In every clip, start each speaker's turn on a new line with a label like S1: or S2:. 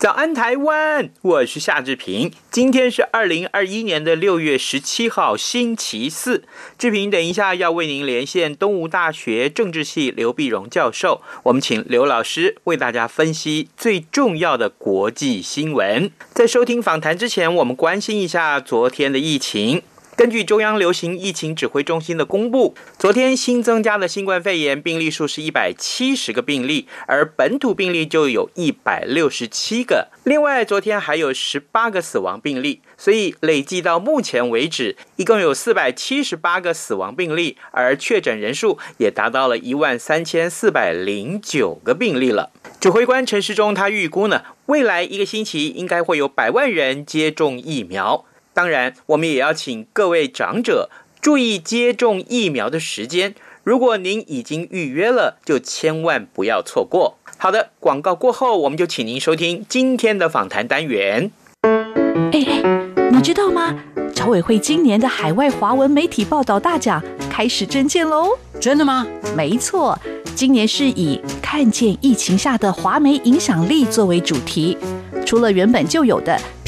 S1: 早安台湾，我是夏志平。今天是二零二一年的六月十七号，星期四。志平等一下要为您连线东吴大学政治系刘碧荣教授，我们请刘老师为大家分析最重要的国际新闻。在收听访谈之前，我们关心一下昨天的疫情。根据中央流行疫情指挥中心的公布，昨天新增加的新冠肺炎病例数是一百七十个病例，而本土病例就有一百六十七个。另外，昨天还有十八个死亡病例，所以累计到目前为止，一共有四百七十八个死亡病例，而确诊人数也达到了一万三千四百零九个病例了。指挥官陈时中他预估呢，未来一个星期应该会有百万人接种疫苗。当然，我们也要请各位长者注意接种疫苗的时间。如果您已经预约了，就千万不要错过。好的，广告过后，我们就请您收听今天的访谈单元。
S2: 哎哎，你知道吗？侨委会今年的海外华文媒体报道大奖开始征件喽！
S3: 真的吗？
S2: 没错，今年是以“看见疫情下的华媒影响力”作为主题。除了原本就有的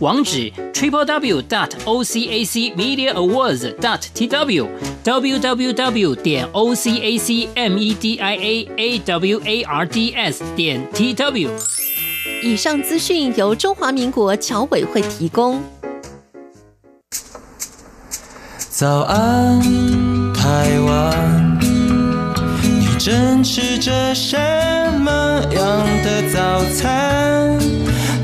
S3: 网址 triple w dot o c a c media awards dot t w w w w 点 o c a c m e d i a a w a r d s 点 t w。
S4: 以上资讯由中华民国侨委会提供。
S5: 早安，台湾，你正吃着什么样的早餐？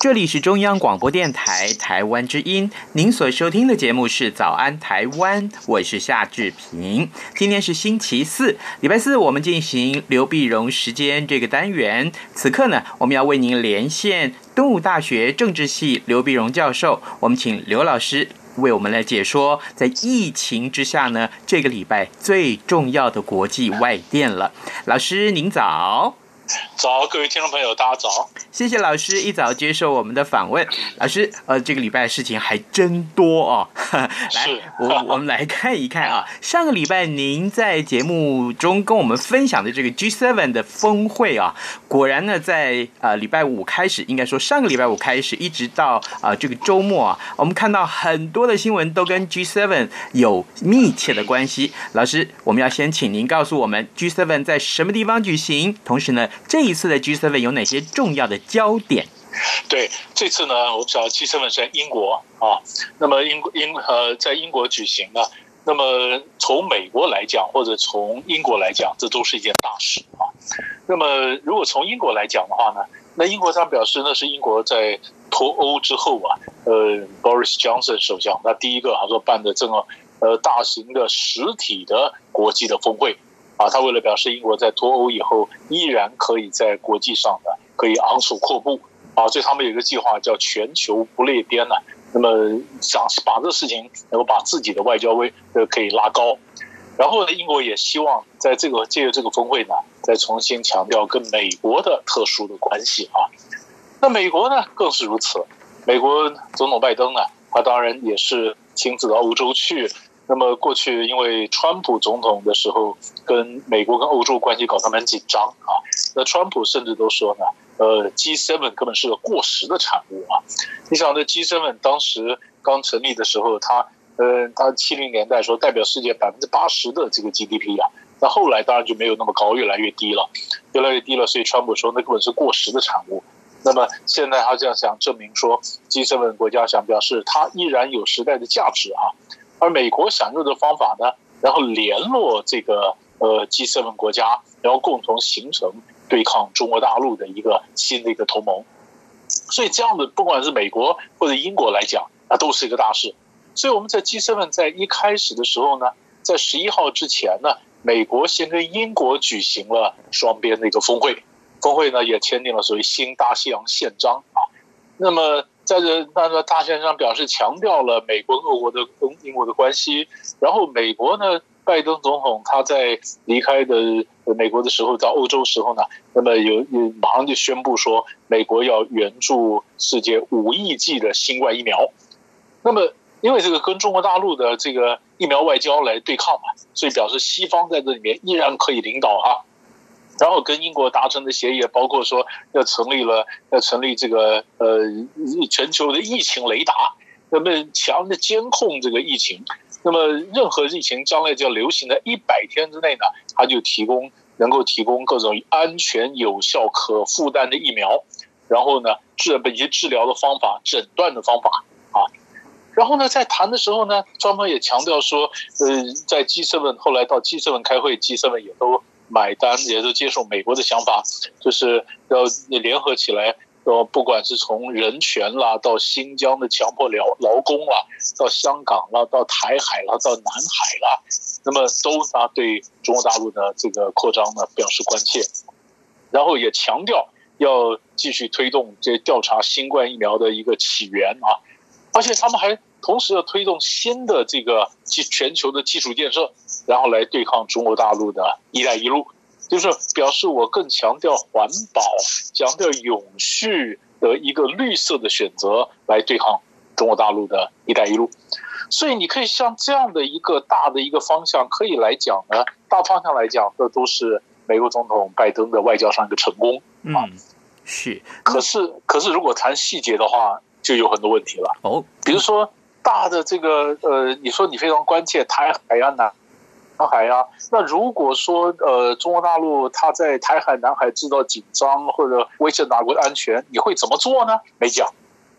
S1: 这里是中央广播电台台湾之音，您所收听的节目是《早安台湾》，我是夏志平。今天是星期四，礼拜四，我们进行刘碧荣时间这个单元。此刻呢，我们要为您连线东吴大学政治系刘碧荣教授，我们请刘老师为我们来解说，在疫情之下呢，这个礼拜最重要的国际外电了。老师您早。
S6: 早，各位听众朋友，大家早！
S1: 谢谢老师一早接受我们的访问。老师，呃，这个礼拜的事情还真多哦。
S6: 来，
S1: 我我们来看一看啊。上个礼拜您在节目中跟我们分享的这个 G7 的峰会啊，果然呢，在呃礼拜五开始，应该说上个礼拜五开始，一直到啊、呃、这个周末啊，我们看到很多的新闻都跟 G7 有密切的关系。老师，我们要先请您告诉我们 G7 在什么地方举行，同时呢，这一次的 G7 有哪些重要的焦点？
S6: 对，这次呢，我们知道 G7 是在英国啊，那么英英呃在英国举行了。那么从美国来讲，或者从英国来讲，这都是一件大事啊。那么如果从英国来讲的话呢，那英国他表示那是英国在脱欧之后啊，呃，Boris Johnson 首相他第一个他说办的这个呃大型的实体的国际的峰会。啊，他为了表示英国在脱欧以后依然可以在国际上呢可以昂首阔步啊，所以他们有一个计划叫全球不列颠呢。那么想把这个事情能够把自己的外交威呃可以拉高，然后呢，英国也希望在这个借着这个峰会呢，再重新强调跟美国的特殊的关系啊。那美国呢更是如此，美国总统拜登呢，他当然也是亲自到欧洲去。那么过去因为川普总统的时候，跟美国跟欧洲关系搞得蛮紧张啊。那川普甚至都说呢，呃，G7 根本是个过时的产物啊。你想，这 G7 当时刚成立的时候，他呃，他七零年代说代表世界百分之八十的这个 GDP 啊，那后来当然就没有那么高，越来越低了，越来越低了。所以川普说那根本是过时的产物。那么现在他这样想证明说，G7 国家想表示他依然有时代的价值啊。而美国想用的方法呢，然后联络这个呃 G7 国家，然后共同形成对抗中国大陆的一个新的一个同盟。所以这样的不管是美国或者英国来讲，那都是一个大事。所以我们在 G7 在一开始的时候呢，在十一号之前呢，美国先跟英国举行了双边的一个峰会，峰会呢也签订了所谓新大西洋宪章啊。那么。在这那个大宪章表示强调了美国、俄国的跟英国的关系，然后美国呢，拜登总统他在离开的美国的时候，到欧洲时候呢，那么有有马上就宣布说，美国要援助世界五亿剂的新冠疫苗。那么因为这个跟中国大陆的这个疫苗外交来对抗嘛，所以表示西方在这里面依然可以领导哈。然后跟英国达成的协议包括说要成立了要成立这个呃全球的疫情雷达，那么强的监控这个疫情，那么任何疫情将来就要流行在一百天之内呢，他就提供能够提供各种安全、有效、可负担的疫苗，然后呢治一些治疗的方法、诊断的方法啊，然后呢在谈的时候呢，双方也强调说，呃，在 G7 后来到 G7 开会，G7 也都。买单也都接受美国的想法，就是要联合起来，呃，不管是从人权啦，到新疆的强迫劳劳工啦，到香港啦，到台海啦，到南海啦，那么都啊对中国大陆的这个扩张呢表示关切，然后也强调要继续推动这调查新冠疫苗的一个起源啊，而且他们还。同时要推动新的这个基全球的基础建设，然后来对抗中国大陆的一带一路，就是表示我更强调环保、强调永续的一个绿色的选择来对抗中国大陆的一带一路。所以你可以像这样的一个大的一个方向，可以来讲呢，大方向来讲，这都是美国总统拜登的外交上一个成功。
S1: 嗯，是。
S6: 可是，可是如果谈细节的话，就有很多问题了。哦，比如说。大的这个呃，你说你非常关切台海呀、南南海呀，那如果说呃，中国大陆它在台海、南海制造紧张或者威胁哪国的安全，你会怎么做呢？没讲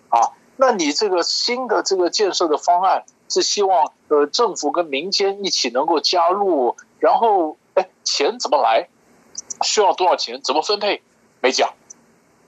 S6: 啊。那你这个新的这个建设的方案是希望呃政府跟民间一起能够加入，然后哎钱怎么来？需要多少钱？怎么分配？没讲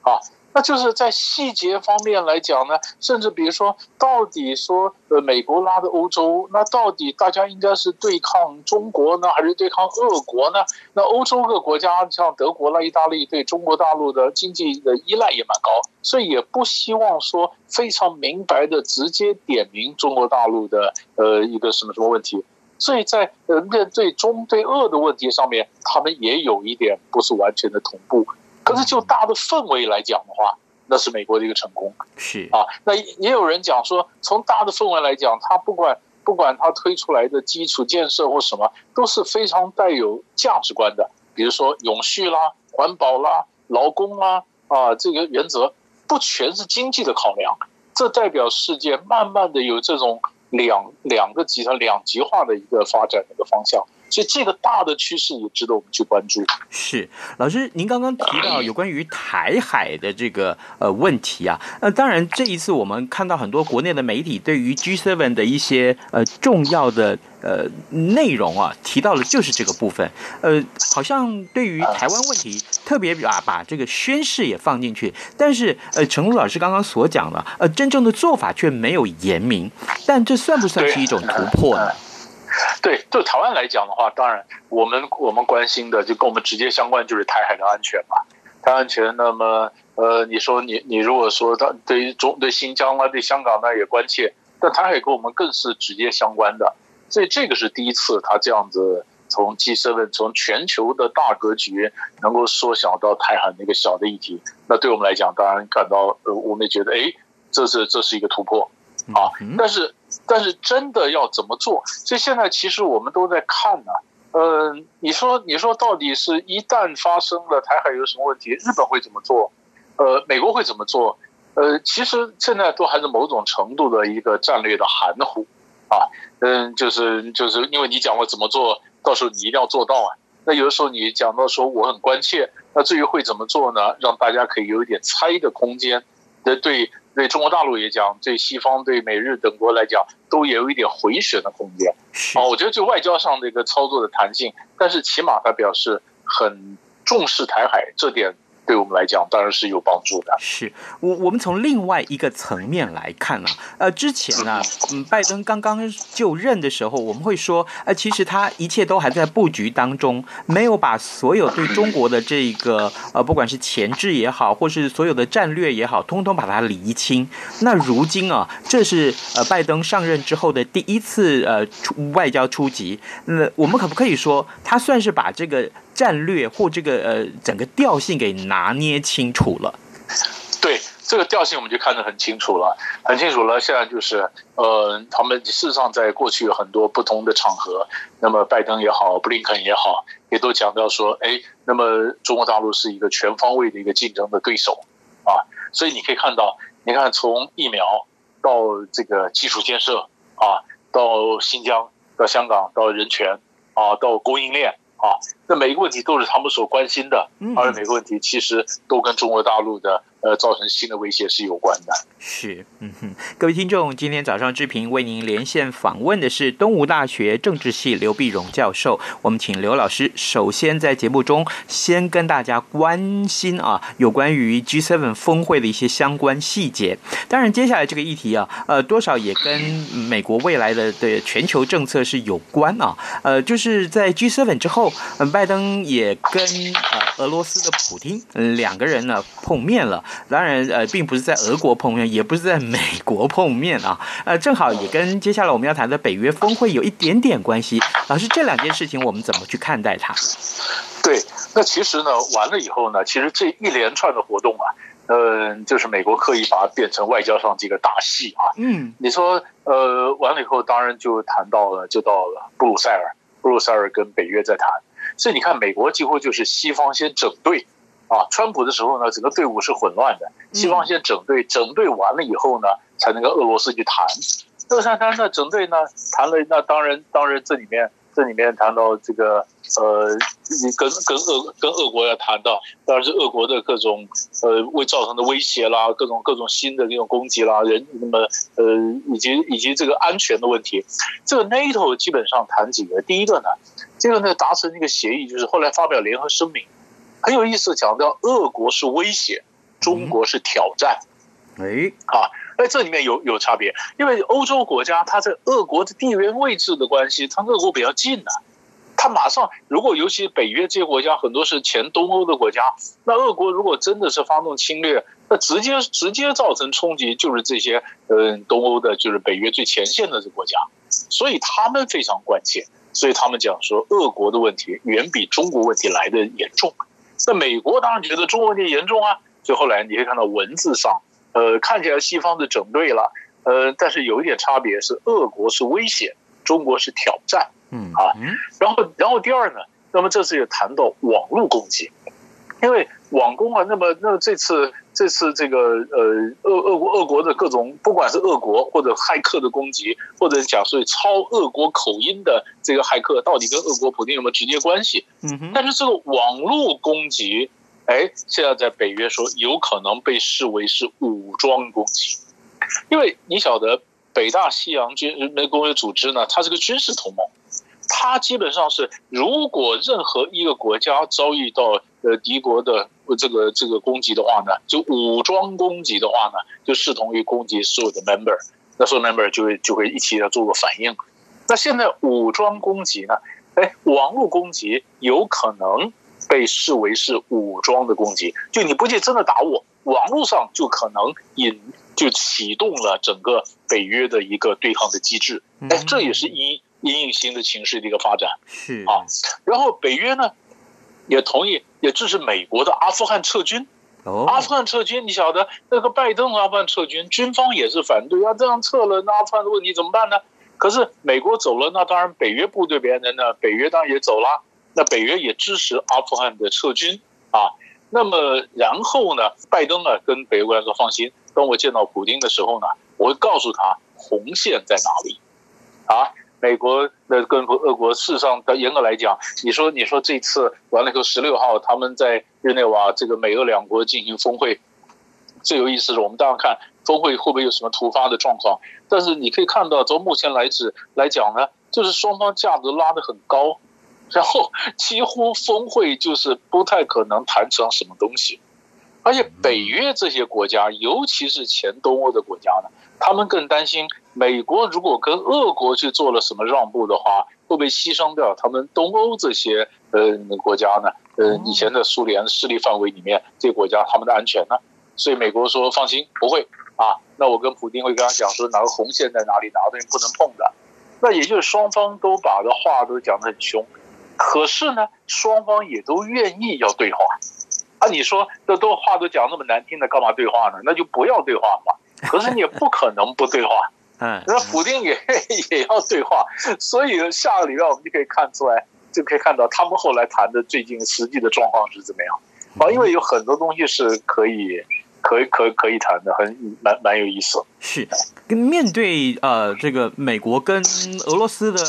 S6: 啊。那就是在细节方面来讲呢，甚至比如说，到底说呃，美国拉的欧洲，那到底大家应该是对抗中国呢，还是对抗俄国呢？那欧洲各国家像德国啦、意大利，对中国大陆的经济的依赖也蛮高，所以也不希望说非常明白的直接点名中国大陆的呃一个什么什么问题。所以在呃面对中对俄的问题上面，他们也有一点不是完全的同步。可是就大的氛围来讲的话，那是美国的一个成功。
S1: 是
S6: 啊，那也有人讲说，从大的氛围来讲，他不管不管他推出来的基础建设或什么，都是非常带有价值观的。比如说永续啦、环保啦、劳工啦啊，这个原则不全是经济的考量。这代表世界慢慢的有这种两两个集团两极化的一个发展的一个方向。所以这个大的趋势也值得我们去关注。
S1: 是老师，您刚刚提到有关于台海的这个呃问题啊，那当然这一次我们看到很多国内的媒体对于 G7 的一些呃重要的呃内容啊，提到的就是这个部分。呃，好像对于台湾问题特别把把这个宣誓也放进去，但是呃，诚如老师刚刚所讲的，呃，真正的做法却没有言明。但这算不算是一种突破呢？
S6: 对，就台湾来讲的话，当然我们我们关心的就跟我们直接相关，就是台海的安全嘛。台湾安全，那么呃，你说你你如果说他对于中对新疆啊，对香港那也关切，但台海跟我们更是直接相关的。所以这个是第一次，他这样子从 G7 从全球的大格局能够缩小到台海那个小的议题，那对我们来讲，当然感到呃，我们也觉得哎，这是这是一个突破啊。但是但是真的要怎么做？所以现在其实我们都在看呢。呃，你说你说到底是一旦发生了台海有什么问题，日本会怎么做？呃，美国会怎么做？呃，其实现在都还是某种程度的一个战略的含糊啊。嗯，就是就是因为你讲我怎么做，到时候你一定要做到啊。那有的时候你讲到说我很关切，那至于会怎么做呢？让大家可以有一点猜的空间。那对。对中国大陆也讲，对西方、对美日等国来讲，都也有一点回旋的空间。啊，我觉得就外交上的一个操作的弹性，但是起码他表示很重视台海这点。对我们来讲当然是有帮助的。
S1: 是我我们从另外一个层面来看啊，呃，之前呢，嗯，拜登刚刚就任的时候，我们会说，呃，其实他一切都还在布局当中，没有把所有对中国的这个呃，不管是前置也好，或是所有的战略也好，通通把它理清。那如今啊，这是呃拜登上任之后的第一次呃出外交出击，那我们可不可以说，他算是把这个？战略或这个呃整个调性给拿捏清楚了，
S6: 对这个调性我们就看得很清楚了，很清楚了。现在就是呃，他们事实上在过去有很多不同的场合，那么拜登也好，布林肯也好，也都强调说，哎，那么中国大陆是一个全方位的一个竞争的对手啊。所以你可以看到，你看从疫苗到这个基础建设啊，到新疆，到香港，到人权啊，到供应链。啊，那每一个问题都是他们所关心的，而每个问题其实都跟中国大陆的。呃，造成新的威胁是有关的。
S1: 是，嗯哼，各位听众，今天早上志平为您连线访问的是东吴大学政治系刘必荣教授。我们请刘老师首先在节目中先跟大家关心啊，有关于 G7 峰会的一些相关细节。当然，接下来这个议题啊，呃，多少也跟美国未来的的全球政策是有关啊。呃，就是在 G7 之后，嗯，拜登也跟呃俄罗斯的普丁两个人呢碰面了。当然，呃，并不是在俄国碰面，也不是在美国碰面啊，呃，正好也跟接下来我们要谈的北约峰会有一点点关系。老师，这两件事情我们怎么去看待它？
S6: 对，那其实呢，完了以后呢，其实这一连串的活动啊，嗯、呃，就是美国刻意把它变成外交上这个大戏啊。嗯，你说，呃，完了以后，当然就谈到了，就到了布鲁塞尔，布鲁塞尔跟北约在谈，所以你看，美国几乎就是西方先整队。啊，川普的时候呢，整个队伍是混乱的。西方先整队，整队完了以后呢，才能跟俄罗斯去谈。那个谈那整队呢，谈了，那当然，当然这里面这里面谈到这个呃，你跟跟俄跟俄国要谈到，当然是俄国的各种呃为造成的威胁啦，各种各种新的这种攻击啦，人那么呃以及以及这个安全的问题。这个 NATO 基本上谈几个，第一个呢，这个呢达成一个协议，就是后来发表联合声明。很有意思，讲到俄国是威胁，中国是挑战。哎，啊，哎，这里面有有差别，因为欧洲国家它在俄国的地缘位置的关系，它跟俄国比较近的，它马上如果尤其北约这些国家很多是前东欧的国家，那俄国如果真的是发动侵略，那直接直接造成冲击就是这些嗯东欧的，就是北约最前线的这国家，所以他们非常关切，所以他们讲说俄国的问题远比中国问题来的严重。那美国当然觉得中国问题严重啊，所以后来你可以看到文字上，呃，看起来西方的整对了，呃，但是有一点差别是，俄国是威胁，中国是挑战，嗯啊，然后然后第二呢，那么这次也谈到网络攻击，因为网攻啊，那么那么这次。这次这个呃，俄俄国俄国的各种，不管是俄国或者骇客的攻击，或者讲所谓操俄国口音的这个骇客，到底跟俄国普京有没有直接关系？嗯哼。但是这个网络攻击，哎，现在在北约说有可能被视为是武装攻击，因为你晓得北大西洋军人民公约组织呢，它是个军事同盟。它基本上是，如果任何一个国家遭遇到呃敌国的这个这个攻击的话呢，就武装攻击的话呢，就视同于攻击所有的 member，那所有 member 就会就会一起要做个反应。那现在武装攻击呢？哎，网络攻击有可能被视为是武装的攻击，就你不去真的打我，网络上就可能引就启动了整个北约的一个对抗的机制。哎，这也是因因应新的情势的一个发展。
S1: 是
S6: 啊，然后北约呢也同意也支持美国的阿富汗撤军。
S1: 哦，
S6: 阿富汗撤军，你晓得那个拜登阿富汗撤军，军方也是反对啊，这样撤了，那阿富汗的问题怎么办呢？可是美国走了，那当然北约部队别人呢？北约当然也走了。那北约也支持阿富汗的撤军啊。那么然后呢，拜登呢跟北约官说放心，当我见到普京的时候呢，我会告诉他红线在哪里啊。美国的跟俄国事实上严格来讲，你说你说这次完了以后，十六号他们在日内瓦这个美俄两国进行峰会，最有意思的，我们当然看。峰会会不会有什么突发的状况？但是你可以看到，从目前来指来讲呢，就是双方价格拉得很高，然后几乎峰会就是不太可能谈成什么东西。而且北约这些国家，尤其是前东欧的国家呢，他们更担心美国如果跟俄国去做了什么让步的话，会不会牺牲掉他们东欧这些呃国家呢？呃，以前的苏联势力范围里面这些国家他们的安全呢？所以美国说放心，不会。啊，那我跟普京会跟他讲说，哪个红线在哪里，哪个东西不能碰的。那也就是双方都把的话都讲得很凶，可是呢，双方也都愿意要对话。啊，你说这都话都讲那么难听的，干嘛对话呢？那就不要对话嘛。可是你也不可能不对话。嗯，那普丁也 也要对话，所以下个礼拜我们就可以看出来，就可以看到他们后来谈的最近实际的状况是怎么样。啊，因为有很多东西是可以。可以可以可以谈的，很蛮蛮有意思。
S1: 是跟面对呃这个美国跟俄罗斯的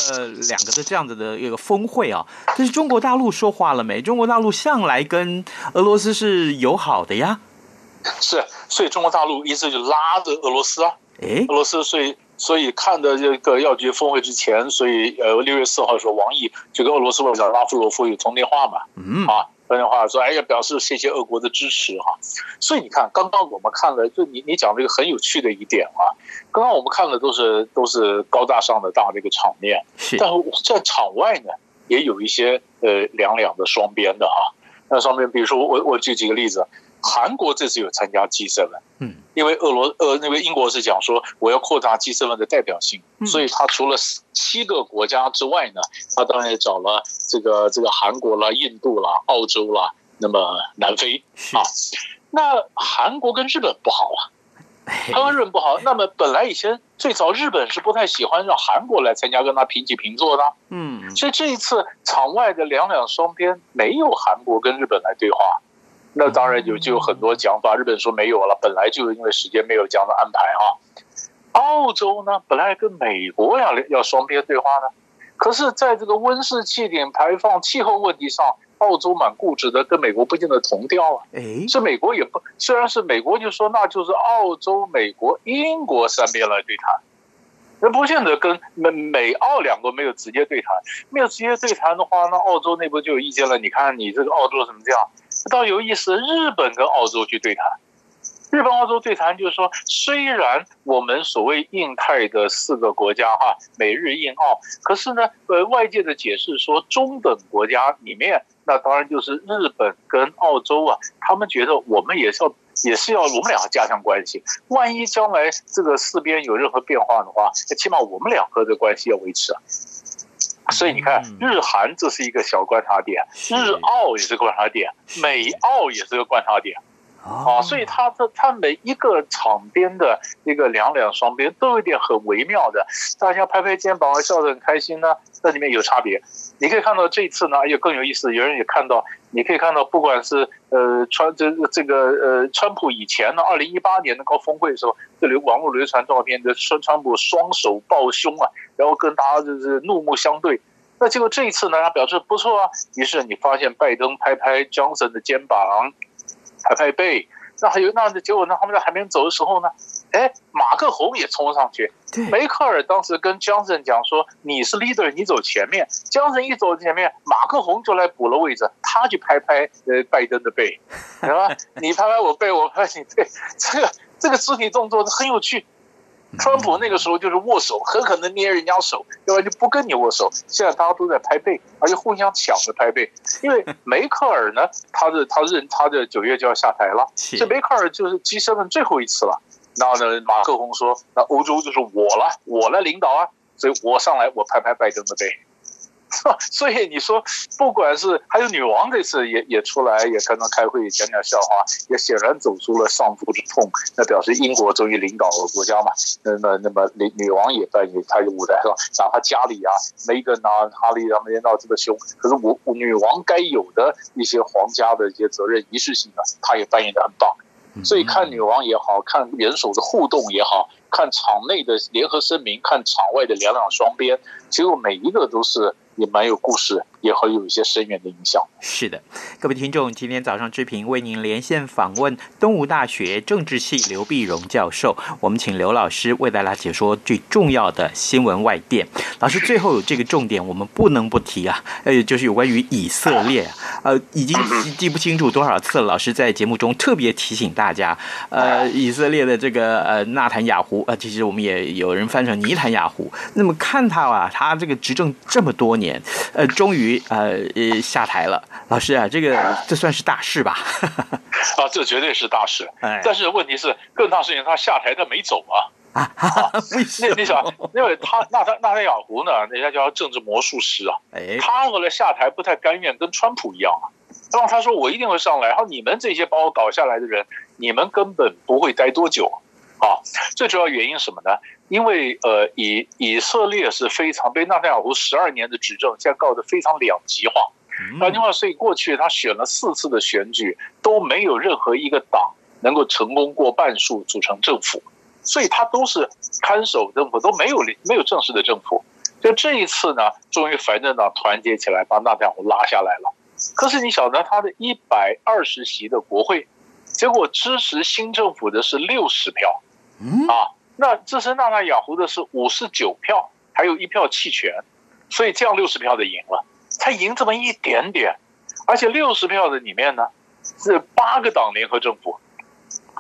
S1: 两个的这样子的一个峰会啊，这是中国大陆说话了没？中国大陆向来跟俄罗斯是友好的呀。
S6: 是，所以中国大陆一直就拉着俄罗斯啊。诶，俄罗斯所以所以看的这个药局峰会之前，所以呃六月四号的时候，王毅就跟俄罗斯外长拉夫罗夫有通电话嘛。嗯啊。这样的话说，哎呀，表示谢谢俄国的支持哈。所以你看，刚刚我们看了，就你你讲这个很有趣的一点啊。刚刚我们看的都是都是高大上的大的一个场面，但是在场外呢，也有一些呃两两的双边的哈。那双边，比如说我我举几个例子。韩国这次有参加 G7，嗯，因为俄罗呃那个英国是讲说我要扩大 G7 的代表性，所以他除了七个国家之外呢，他当然也找了这个这个韩国啦、印度啦、澳洲啦，那么南非。啊，那韩国跟日本不好啊，韩国日本不好，那么本来以前最早日本是不太喜欢让韩国来参加跟他平起平坐的，嗯，所以这一次场外的两两双边没有韩国跟日本来对话。那当然有就有很多讲法，日本说没有了，本来就是因为时间没有这样的安排啊。澳洲呢，本来跟美国要要双边对话呢，可是在这个温室气体排放、气候问题上，澳洲蛮固执的，跟美国不见得同调啊。哎，是美国也不，虽然是美国就说那就是澳洲、美国、英国三边来对谈，那不见得跟美美澳两国没有直接对谈，没有直接对谈的话，那澳洲内部就有意见了。你看你这个澳洲怎么这样？倒有意思，日本跟澳洲去对谈，日本澳洲对谈就是说，虽然我们所谓印太的四个国家哈，美日印澳，可是呢，呃，外界的解释说，中等国家里面，那当然就是日本跟澳洲啊，他们觉得我们也是要，也是要我们两个加强关系，万一将来这个四边有任何变化的话，起码我们两个的关系要维持啊。所以你看，日韩这是一个小观察点，日澳也是个观察点，美澳也是个观察点，啊，所以他的他每一个场边的一个两两双边都有一点很微妙的，大家拍拍肩膀笑得很开心呢，那里面有差别。你可以看到这次呢，也更有意思，有人也看到，你可以看到，不管是呃川这这个呃川普以前呢，二零一八年的高峰会的时候，这里网络流传照片的川川普双手抱胸啊，然后跟大家就是怒目相对。那结果这一次呢，他表示不错啊，于是你发现拜登拍拍 Johnson 的肩膀，拍拍背。那还有那的结果呢？他们在还没走的时候呢，哎，马克宏也冲上去。梅克尔当时跟江森讲说：“你是 leader，你走前面。”江森一走前面，马克宏就来补了位置，他去拍拍呃拜登的背，是吧？你拍拍我背，我拍你背，这个这个肢体动作很有趣。川普那个时候就是握手，很可能捏人家手，要不然就不跟你握手。现在大家都在拍背，而且互相抢着拍背。因为 梅克尔呢，他的他认他的九月就要下台了，这梅克尔就是 G7 最后一次了。然后呢，马克宏说，那欧洲就是我了，我来领导啊，所以我上来我拍拍拜登的背。所以你说，不管是还有女王这次也也出来，也可能开会讲讲笑话，也显然走出了丧夫之痛，那表示英国终于领导了国家嘛。那么那么女女王也扮演她的舞台上，哪怕家里啊，梅根啊、哈利他们闹这么凶，可是我女王该有的一些皇家的一些责任仪式性的，她也扮演的很棒。所以看女王也好，看元首的互动也好，看场内的联合声明，看场外的两两双边，结果每一个都是。也蛮有故事，也会有一些深远的影响。
S1: 是的，各位听众，今天早上志平为您连线访问东吴大学政治系刘碧荣教授，我们请刘老师为大家解说最重要的新闻外电。老师最后有这个重点，我们不能不提啊，呃，就是有关于以色列，呃，已经记不清楚多少次了。老师在节目中特别提醒大家，呃，以色列的这个呃纳坦雅胡，呃，其实我们也有人翻成尼坦雅胡。那么看他啊，他这个执政这么多。年，呃，终于呃呃下台了。老师啊，这个这算是大事吧？
S6: 啊，这绝对是大事。但是问题是，更大事情，他下台他没走啊。啊，那你想，因为他纳他纳塔雅胡呢，人家叫他政治魔术师啊。哎，他后来下台不太甘愿，跟川普一样啊。然后他说：“我一定会上来。”然后你们这些把我搞下来的人，你们根本不会待多久啊。最主要原因什么呢？因为呃，以以色列是非常被纳坦雅胡十二年的执政，现在搞得非常两极化。两极化，所以过去他选了四次的选举，都没有任何一个党能够成功过半数组成政府，所以他都是看守政府，都没有没有正式的政府。就这一次呢，终于反政党团结起来把纳坦雅胡拉下来了。可是你晓得，他的一百二十席的国会，结果支持新政府的是六十票，啊。那支持纳坦雅胡的是五十九票，还有一票弃权，所以这样六十票的赢了，才赢这么一点点，而且六十票的里面呢，是八个党联合政府，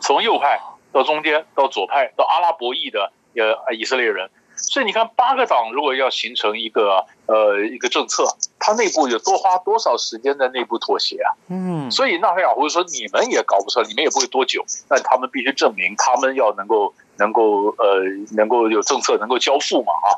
S6: 从右派到中间到左派到阿拉伯裔的呃以色列人，所以你看八个党如果要形成一个呃一个政策，他内部有多花多少时间在内部妥协啊？嗯，所以纳坦雅胡说你们也搞不出来，你们也不会多久，但他们必须证明他们要能够。能够呃，能够有政策能够交付嘛啊？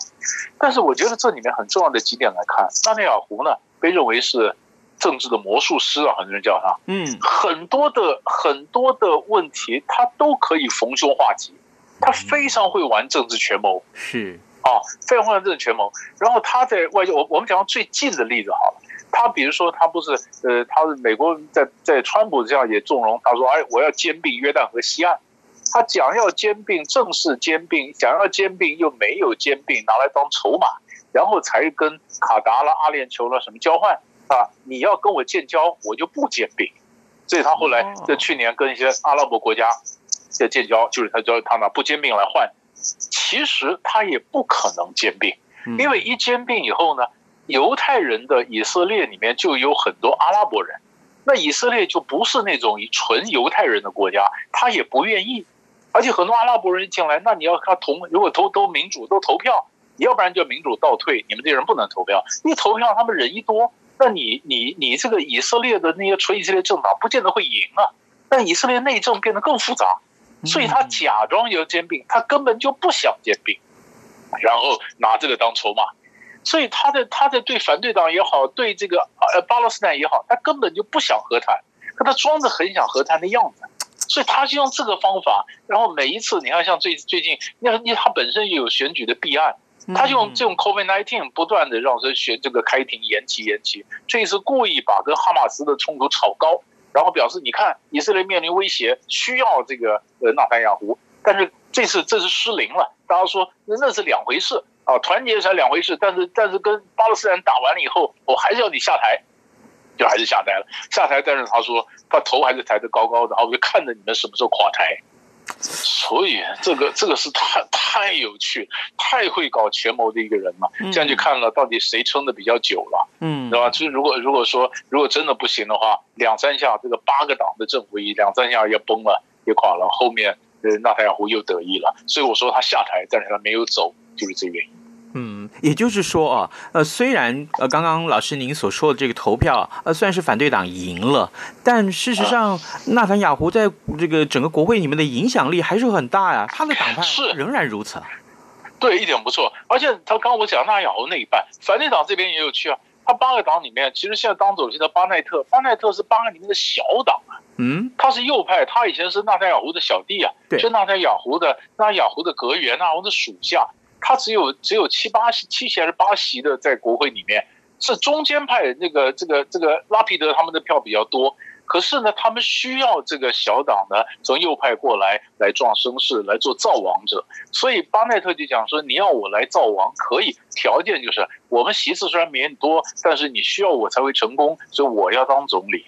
S6: 但是我觉得这里面很重要的几点来看，纳内尔胡呢被认为是政治的魔术师啊，很多人叫他，嗯，很多的很多的问题他都可以逢凶化吉，他非常会玩政治权谋，是啊，非常会玩政治权谋。然后他在外交，我我们讲最近的例子好了，他比如说他不是呃，他是美国在在川普这样也纵容，他说哎，我要兼并约旦和西岸。他讲要兼并，正式兼并；想要兼并又没有兼并，拿来当筹码，然后才跟卡达了、阿联酋了什么交换啊？你要跟我建交，我就不兼并。所以他后来在去年跟一些阿拉伯国家在建交，就是他叫他拿不兼并来换。其实他也不可能兼并，因为一兼并以后呢，犹太人的以色列里面就有很多阿拉伯人，那以色列就不是那种纯犹太人的国家，他也不愿意。而且很多阿拉伯人进来，那你要看同，如果投都民主都投票，你要不然就民主倒退，你们这些人不能投票。一投票，他们人一多，那你你你这个以色列的那些纯以色列政党不见得会赢啊。但以色列内政变得更复杂，所以他假装要兼并，他根本就不想兼并，然后拿这个当筹码。所以他的他的对反对党也好，对这个呃巴勒斯坦也好，他根本就不想和谈，可他装着很想和谈的样子。所以他就用这个方法，然后每一次你看，像最最近，那那他本身也有选举的弊案，他就用这种 COVID nineteen 不断的让这选这个开庭延期延期，这一次故意把跟哈马斯的冲突炒高，然后表示你看以色列面临威胁，需要这个呃纳坦雅胡，但是这次这是失灵了，大家说那那是两回事啊，团结才两回事，但是但是跟巴勒斯坦打完了以后，我还是要你下台。就还是下台了，下台，但是他说他头还是抬得高高的，啊我就看着你们什么时候垮台。所以这个这个是太太有趣，太会搞权谋的一个人了。这样就看了到底谁撑的比较久了，嗯，对吧？就是如果如果说如果真的不行的话，两三下这个八个党的政府一两三下要崩了，也垮了，后面呃，纳塔尔胡又得意了。所以我说他下台，但是他没有走，就是这个原因。
S1: 嗯，也就是说啊，呃，虽然呃，刚刚老师您所说的这个投票，呃，算是反对党赢了，但事实上，纳坦雅胡在这个整个国会里面的影响力还是很大呀，他的党派是仍然如此。
S6: 对，一点不错。而且他刚刚我讲纳坦雅胡那一半，反对党这边也有趣啊。他八个党里面，其实现在当总席的巴奈特，巴奈特是八个里面的小党啊。
S1: 嗯，
S6: 他是右派，他以前是纳坦雅胡的小弟啊，
S1: 对，
S6: 是纳坦雅胡的纳坦雅胡的阁员啊，或者属下。他只有只有七八席，七席还是八席的在国会里面，是中间派那个这个这个拉皮德他们的票比较多。可是呢，他们需要这个小党呢从右派过来来壮声势，来做造王者。所以巴奈特就讲说：“你要我来造王可以，条件就是我们席次虽然没很多，但是你需要我才会成功，所以我要当总理。”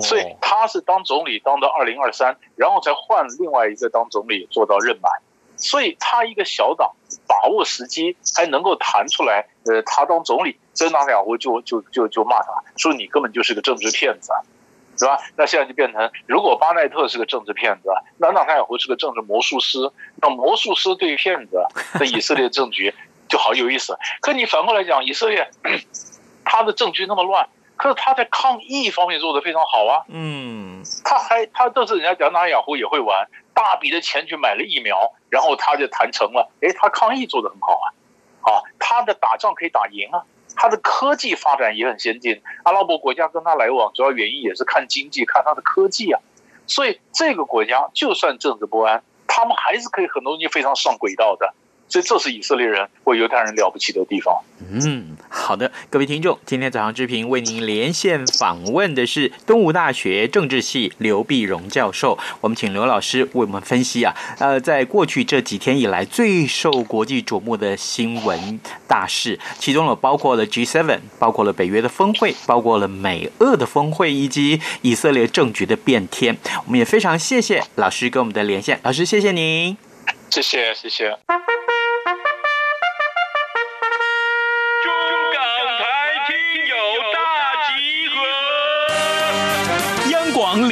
S6: 所以他是当总理当到二零二三，然后才换另外一个当总理做到任满。所以他一个小党把握时机，还能够谈出来，呃，他当总理，这纳坦雅胡就就就就骂他，说你根本就是个政治骗子啊，是吧？那现在就变成，如果巴奈特是个政治骗子，那纳塔雅胡是个政治魔术师，那魔术师对骗子，那以色列政局 就好有意思。可你反过来讲，以色列 他的政局那么乱，可是他在抗疫方面做得非常好啊。嗯，他还他都是人家讲纳塔雅胡也会玩。大笔的钱去买了疫苗，然后他就谈成了。诶，他抗疫做得很好啊，啊，他的打仗可以打赢啊，他的科技发展也很先进。阿拉伯国家跟他来往，主要原因也是看经济，看他的科技啊。所以这个国家就算政治不安，他们还是可以很多东西非常上轨道的。所以这是以色列人或犹太人了不起的地方。
S1: 嗯，好的，各位听众，今天早上之平为您连线访问的是东吴大学政治系刘碧荣教授。我们请刘老师为我们分析啊，呃，在过去这几天以来最受国际瞩目的新闻大事，其中呢包括了 G7，包括了北约的峰会，包括了美俄的峰会，以及以色列政局的变天。我们也非常谢谢老师跟我们的连线，老师谢谢您，
S6: 谢谢谢谢。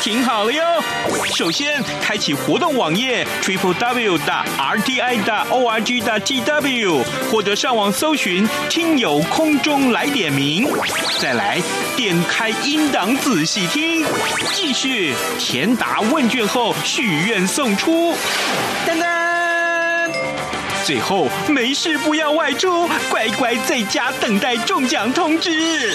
S7: 听好了哟！首先，开启活动网页 triple w 的 r t i 的 o r g 的 t w，或者上网搜寻“听友空中来点名”。再来点开音档仔细听，继续填答问卷后许愿送出。噔噔！最后没事不要外出，乖乖在家等待中奖通知。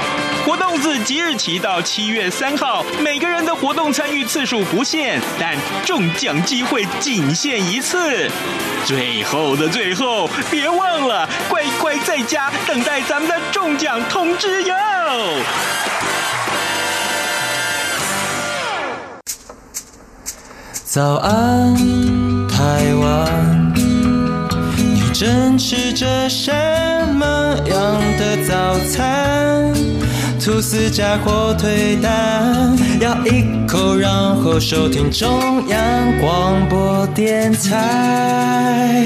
S7: 活动自即日起到七月三号，每个人的活动参与次数不限，但中奖机会仅限一次。最后的最后，别忘了乖乖在家等待咱们的中奖通知哟！
S5: 早安，台湾，你正吃着什么样的早餐？吐司加火腿蛋，咬一口，然后收听中央广播电台。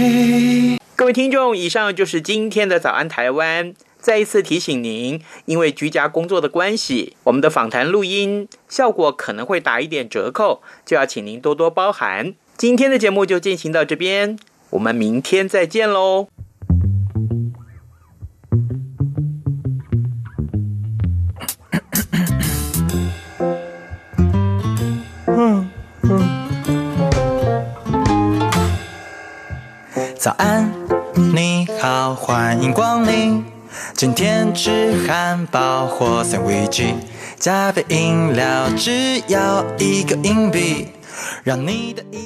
S1: 各位听众，以上就是今天的早安台湾。再一次提醒您，因为居家工作的关系，我们的访谈录音效果可能会打一点折扣，就要请您多多包涵。今天的节目就进行到这边，我们明天再见喽。
S5: 早安，你好，欢迎光临。今天吃汉堡或三明治，加杯饮料只要一个硬币。让你的。